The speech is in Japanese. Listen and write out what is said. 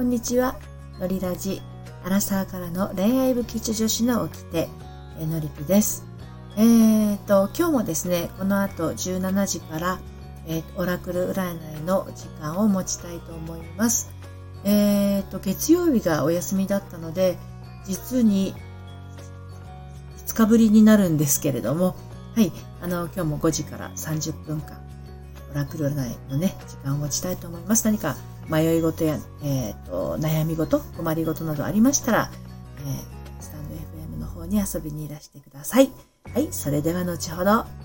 こんにちは。のりラジ、アラサーからの恋愛部吉女子の起きて、えのりぴです。えーと、今日もですね、この後17時から、えー、オラクル占いの時間を持ちたいと思います。えーと、月曜日がお休みだったので、実に5日ぶりになるんですけれども、はい、あの、今日も5時から30分間、オラクル占いのね、時間を持ちたいと思います。何か迷い事や、えーと、悩み事、困り事などありましたら、えー、スタンド FM の方に遊びにいらしてください。はい、それでは後ほど。